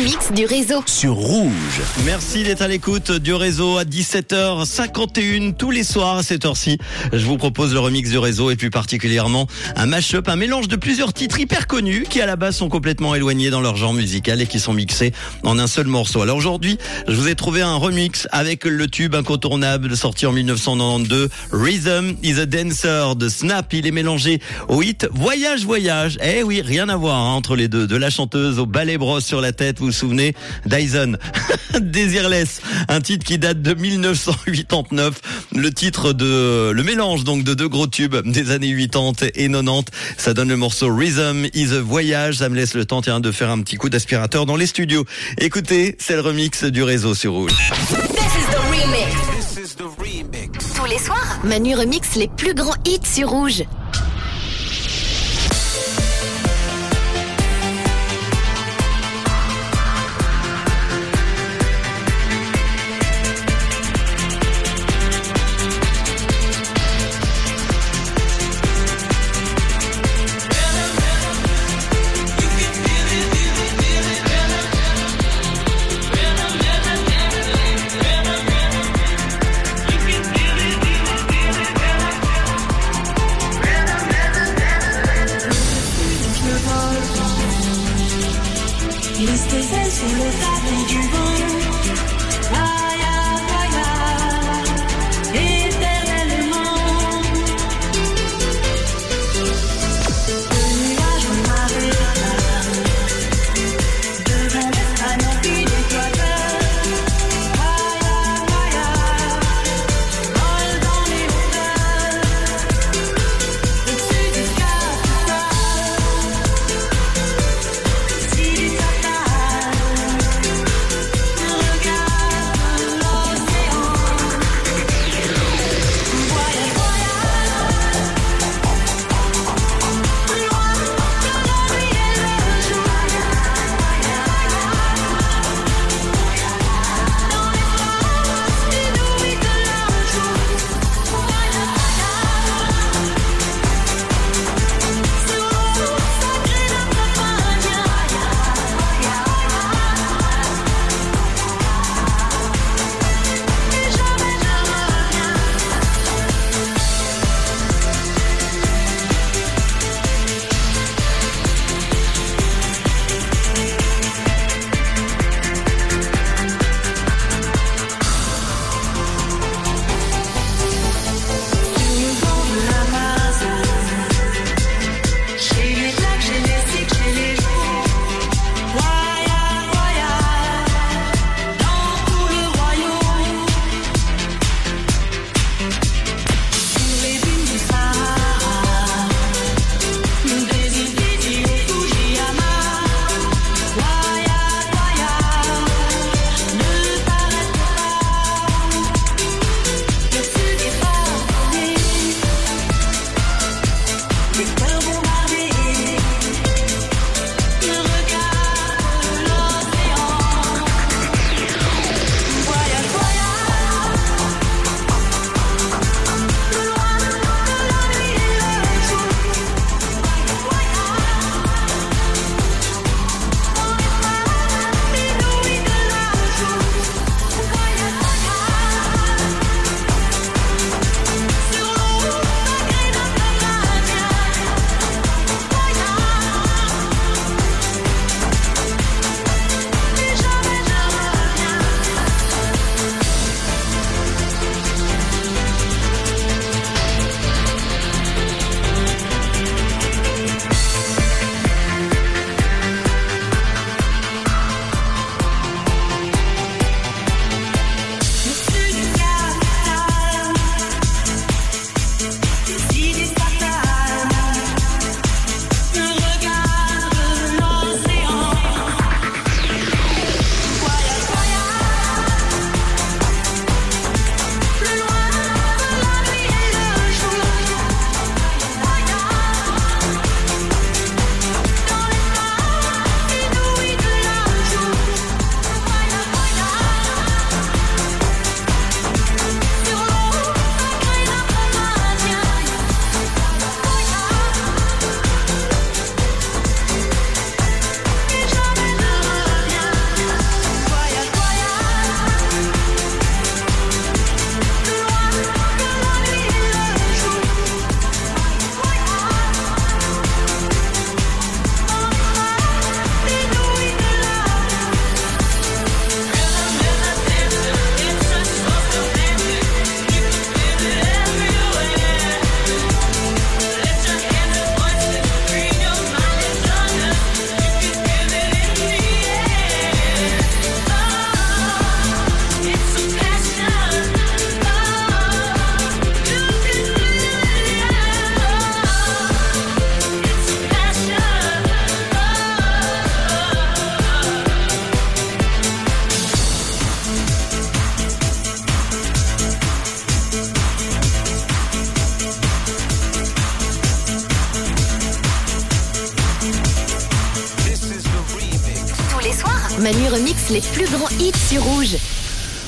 remix du réseau. sur Rouge. Merci d'être à l'écoute du réseau à 17h51 tous les soirs à cette heure-ci. Je vous propose le remix du réseau et plus particulièrement un mash-up, un mélange de plusieurs titres hyper connus qui à la base sont complètement éloignés dans leur genre musical et qui sont mixés en un seul morceau. Alors aujourd'hui, je vous ai trouvé un remix avec le tube incontournable sorti en 1992, Rhythm is a Dancer de Snap. Il est mélangé au hit Voyage Voyage. Eh oui, rien à voir hein, entre les deux. De la chanteuse au balai brosse sur la tête, vous souvenez Dyson. Desireless, un titre qui date de 1989. Le titre de le mélange donc de deux gros tubes des années 80 et 90. Ça donne le morceau Rhythm is a Voyage. Ça me laisse le temps tiens, de faire un petit coup d'aspirateur dans les studios. Écoutez, c'est le remix du réseau sur Rouge. This is the remix. Tous les soirs, Manu remix les plus grands hits sur Rouge. C'est le pas du vent. Manu remix les plus grands hits sur Rouge.